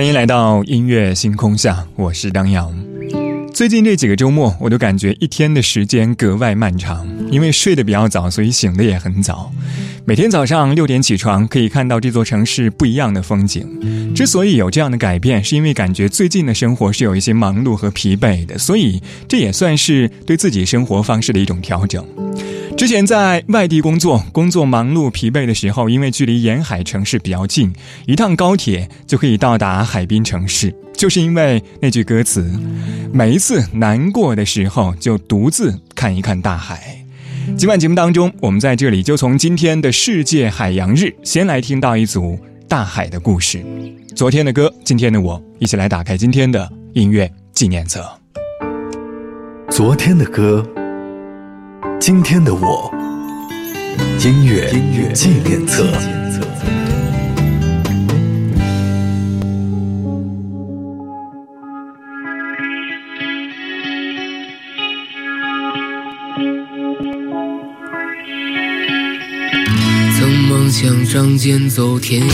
欢迎来到音乐星空下，我是张扬。最近这几个周末，我都感觉一天的时间格外漫长，因为睡得比较早，所以醒得也很早。每天早上六点起床，可以看到这座城市不一样的风景。之所以有这样的改变，是因为感觉最近的生活是有一些忙碌和疲惫的，所以这也算是对自己生活方式的一种调整。之前在外地工作，工作忙碌疲惫的时候，因为距离沿海城市比较近，一趟高铁就可以到达海滨城市。就是因为那句歌词，每一次难过的时候，就独自看一看大海。今晚节目当中，我们在这里就从今天的世界海洋日，先来听到一组大海的故事。昨天的歌，今天的我，一起来打开今天的音乐纪念册。昨天的歌。今天的我，音乐音乐纪念册。曾梦想仗剑走天涯，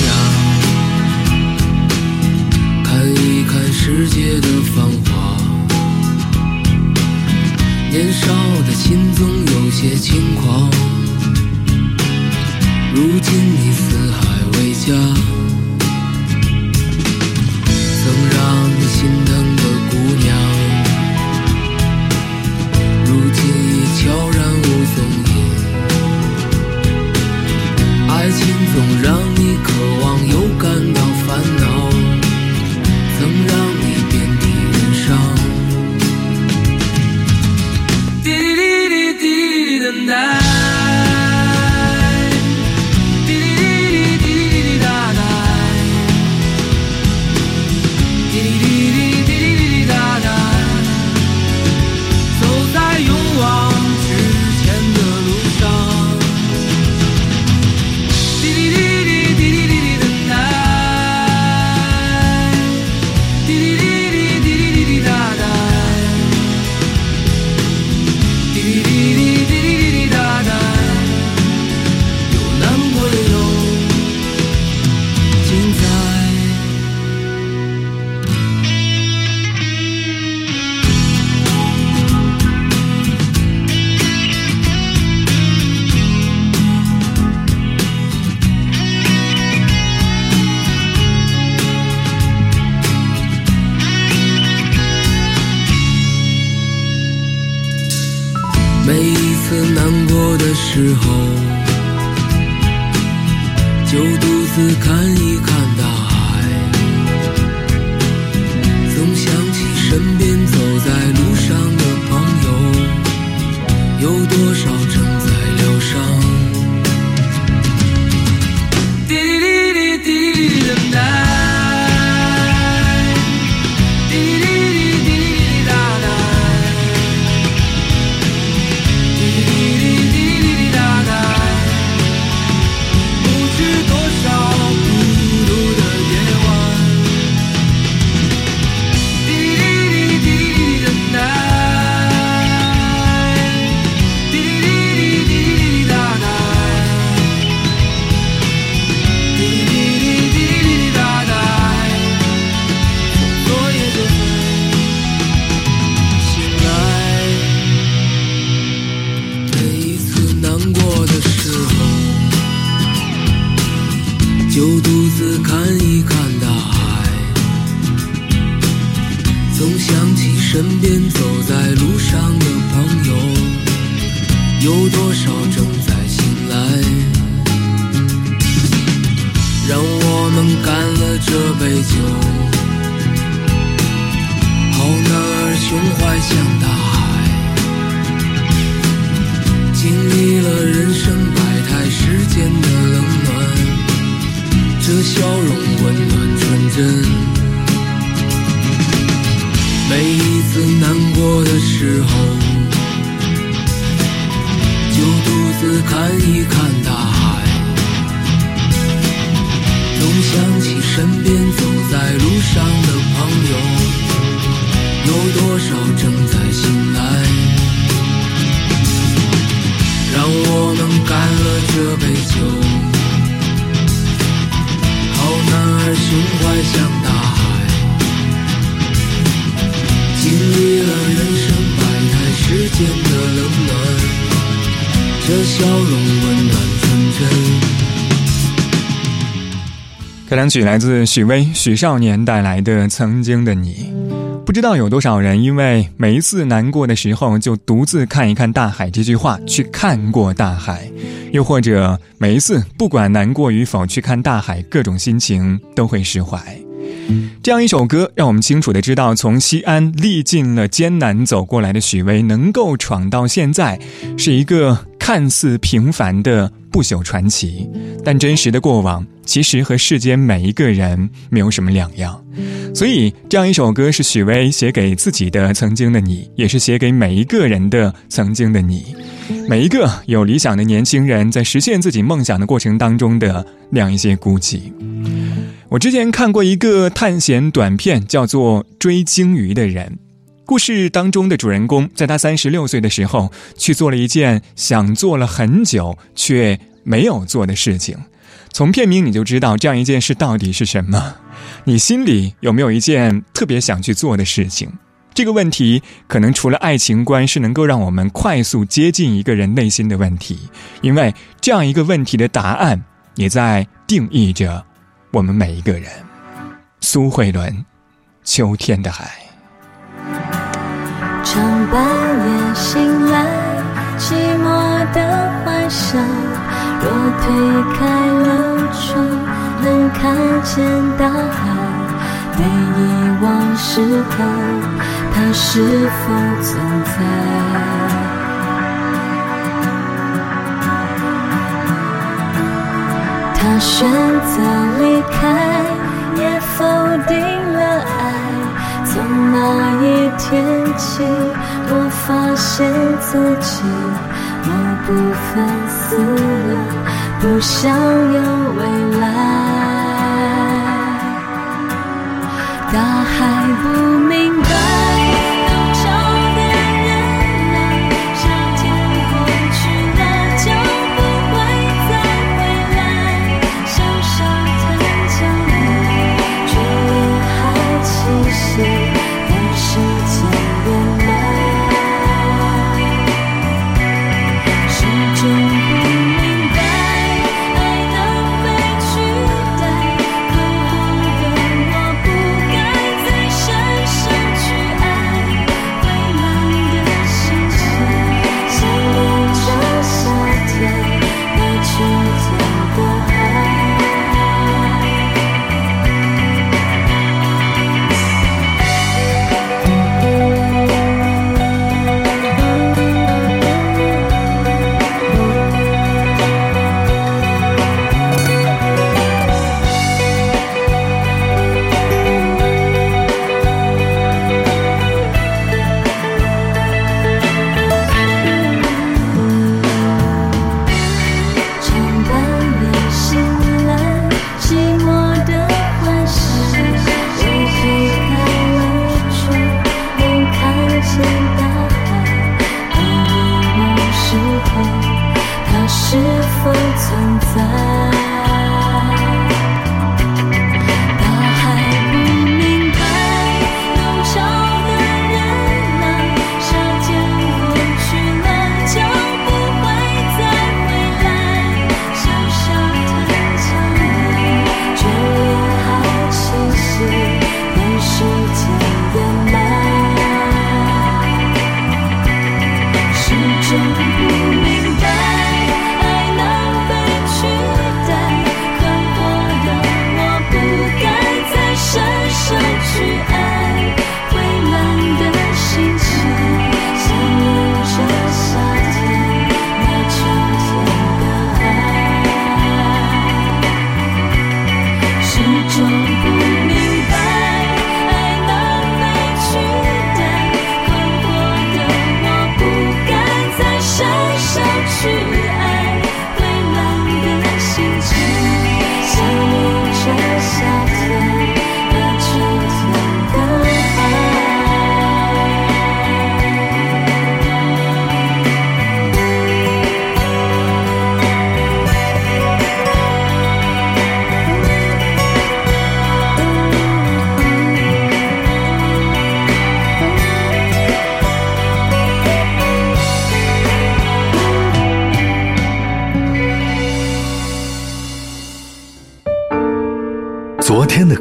看一看世界的繁华。年少的心总有些轻狂，如今你四海为家，曾让你心疼的姑娘，如今已悄然无踪影。爱情总让 that 时候，开场曲来自许巍、许少年带来的《曾经的你》。不知道有多少人因为每一次难过的时候就独自看一看大海这句话去看过大海，又或者每一次不管难过与否去看大海，各种心情都会释怀。这样一首歌，让我们清楚的知道，从西安历尽了艰难走过来的许巍，能够闯到现在，是一个看似平凡的不朽传奇，但真实的过往。其实和世间每一个人没有什么两样，所以这样一首歌是许巍写给自己的曾经的你，也是写给每一个人的曾经的你，每一个有理想的年轻人在实现自己梦想的过程当中的那样一些孤寂。我之前看过一个探险短片，叫做《追鲸鱼的人》，故事当中的主人公在他三十六岁的时候，去做了一件想做了很久却没有做的事情。从片名你就知道这样一件事到底是什么。你心里有没有一件特别想去做的事情？这个问题可能除了爱情观是能够让我们快速接近一个人内心的问题，因为这样一个问题的答案也在定义着我们每一个人。苏慧伦，《秋天的海》。常半夜醒来，寂寞的幻想。若推开了窗，能看见大海。被遗忘时候，它是否存在？他选择离开，也否定了爱。从那一天起，我发现自己。某部分死了，不想有未来。大海不明白。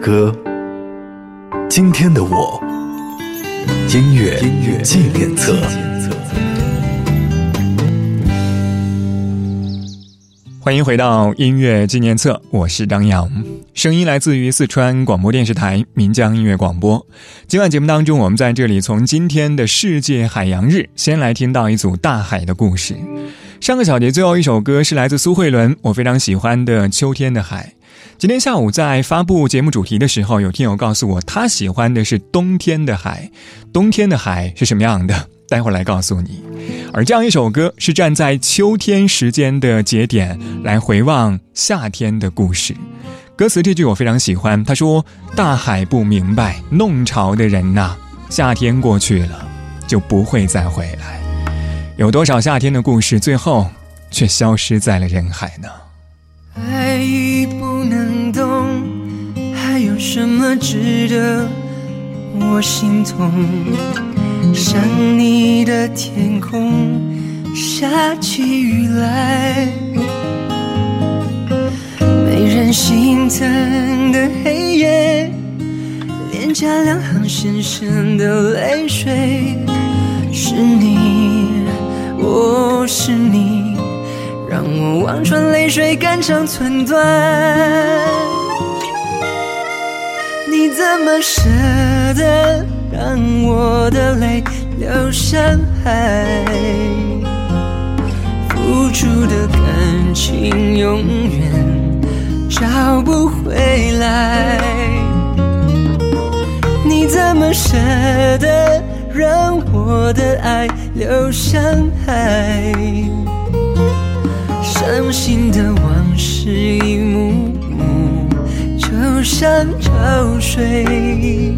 歌，今天的我，音乐纪念册。欢迎回到音乐纪念册，我是张扬，声音来自于四川广播电视台岷江音乐广播。今晚节目当中，我们在这里从今天的世界海洋日，先来听到一组大海的故事。上个小节最后一首歌是来自苏慧伦，我非常喜欢的《秋天的海》。今天下午在发布节目主题的时候，有听友告诉我，他喜欢的是冬天的海。冬天的海是什么样的？待会儿来告诉你。而这样一首歌是站在秋天时间的节点来回望夏天的故事。歌词这句我非常喜欢，他说：“大海不明白弄潮的人呐，夏天过去了就不会再回来。有多少夏天的故事，最后却消失在了人海呢？”爱已不能动，还有什么值得我心痛？想你的天空下起雨来，没人心疼的黑夜，脸颊两行深深的泪水，是你，我是你，望穿泪水，肝肠寸断。你怎么舍得？让我的泪流向海，付出的感情永远找不回来。你怎么舍得让我的爱流向海？伤心的往事一幕幕，就像潮水。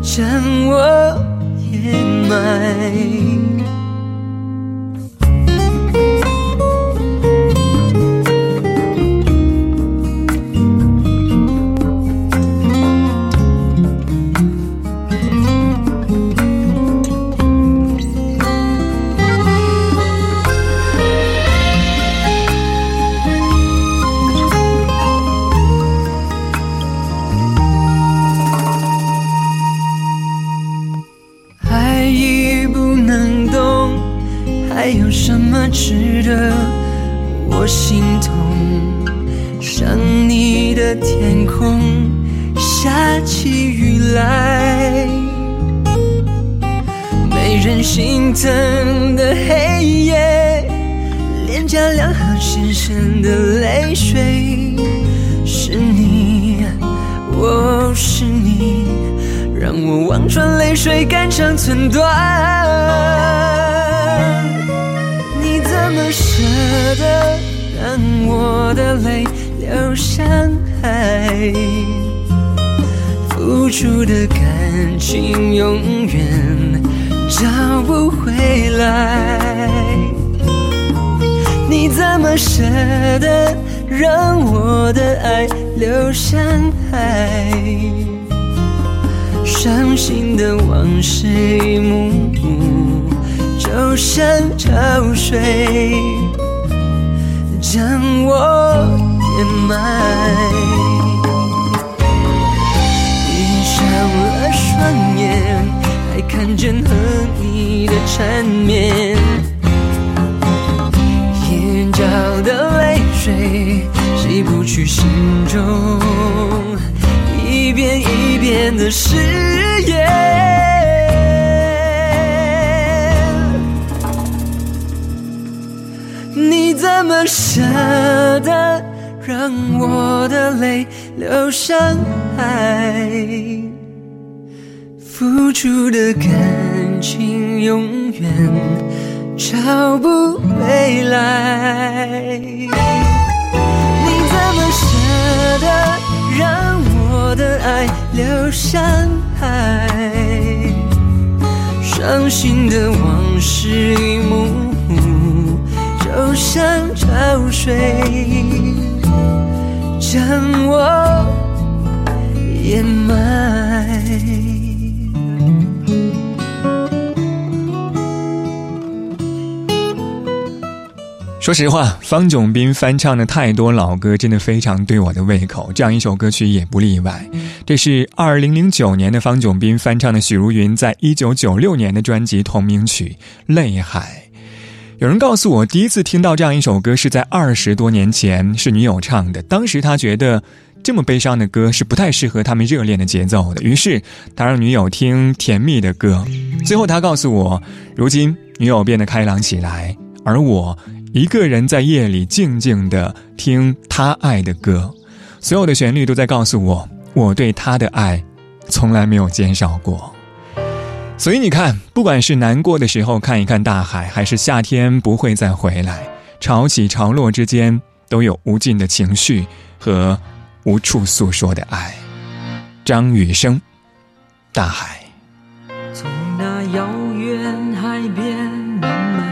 将我掩埋。来，没人心疼的黑夜，脸颊两行深深的泪水，是你，我是你，让我望穿泪水，肝肠寸断。你怎么舍得让我的泪流向海？付出的感情永远找不回来。你怎么舍得让我的爱流向海？伤心的往事一幕幕。就像潮水将我掩埋，双眼，还看见和你的缠绵，眼角的泪水洗不去心中一遍一遍的誓言。你怎么舍得让我的泪流向海？付出的感情永远找不回来。你怎么舍得让我的爱流向海？伤心的往事一幕。就像潮水将我掩埋。说实话，方炯斌翻唱的太多老歌，真的非常对我的胃口。这样一首歌曲也不例外。这是二零零九年的方炯斌翻唱的许茹芸在一九九六年的专辑同名曲《泪海》。有人告诉我，第一次听到这样一首歌是在二十多年前，是女友唱的。当时他觉得这么悲伤的歌是不太适合他们热恋的节奏的，于是他让女友听甜蜜的歌。最后他告诉我，如今女友变得开朗起来，而我。一个人在夜里静静的听他爱的歌，所有的旋律都在告诉我，我对他的爱从来没有减少过。所以你看，不管是难过的时候看一看大海，还是夏天不会再回来，潮起潮落之间都有无尽的情绪和无处诉说的爱。张雨生，大海。从那遥。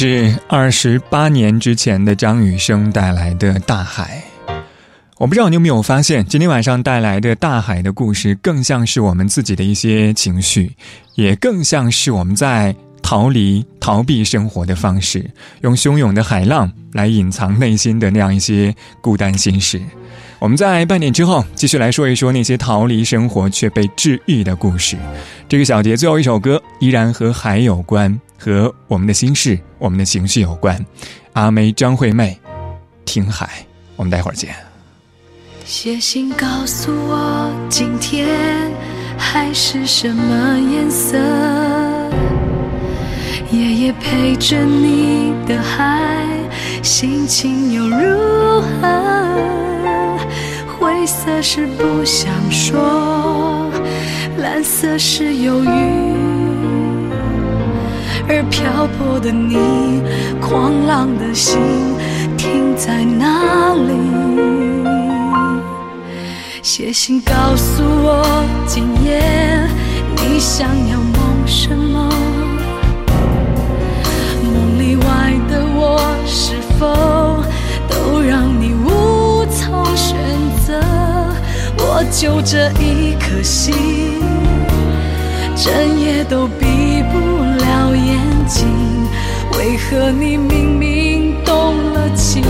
是二十八年之前的张雨生带来的《大海》，我不知道你有没有发现，今天晚上带来的大海的故事，更像是我们自己的一些情绪，也更像是我们在逃离、逃避生活的方式，用汹涌的海浪来隐藏内心的那样一些孤单心事。我们在半点之后继续来说一说那些逃离生活却被治愈的故事。这个小节最后一首歌依然和海有关，和我们的心事、我们的情绪有关。阿妹张惠妹，听海。我们待会儿见。写信告诉我，今天海是什么颜色？夜夜陪着你的海，心情又如何？灰色是不想说，蓝色是忧郁，而漂泊的你，狂浪的心停在哪里？写信告诉我，今夜你想要梦什么？梦里外的我，是否都让你无从选择？我就这一颗心，整夜都闭为何你明明动了情，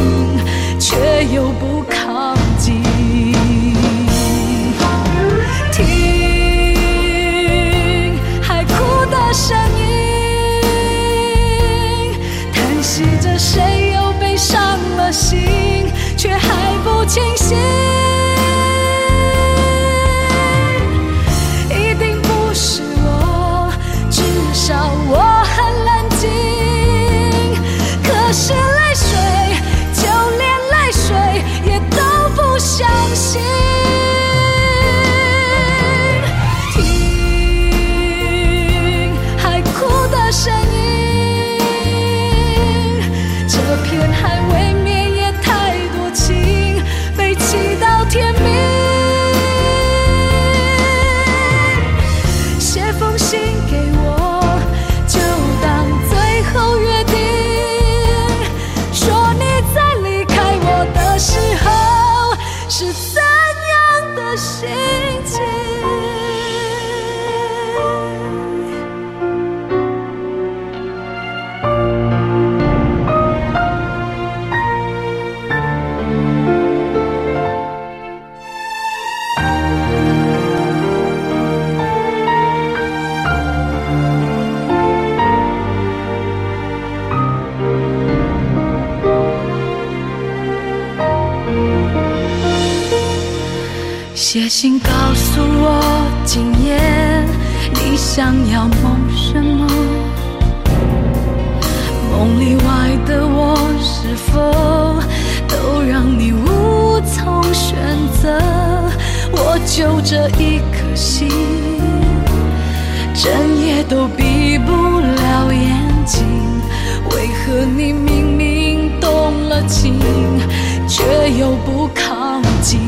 却又不里外的我，是否都让你无从选择？我就这一颗心，整夜都闭不了眼睛。为何你明明动了情，却又不靠近？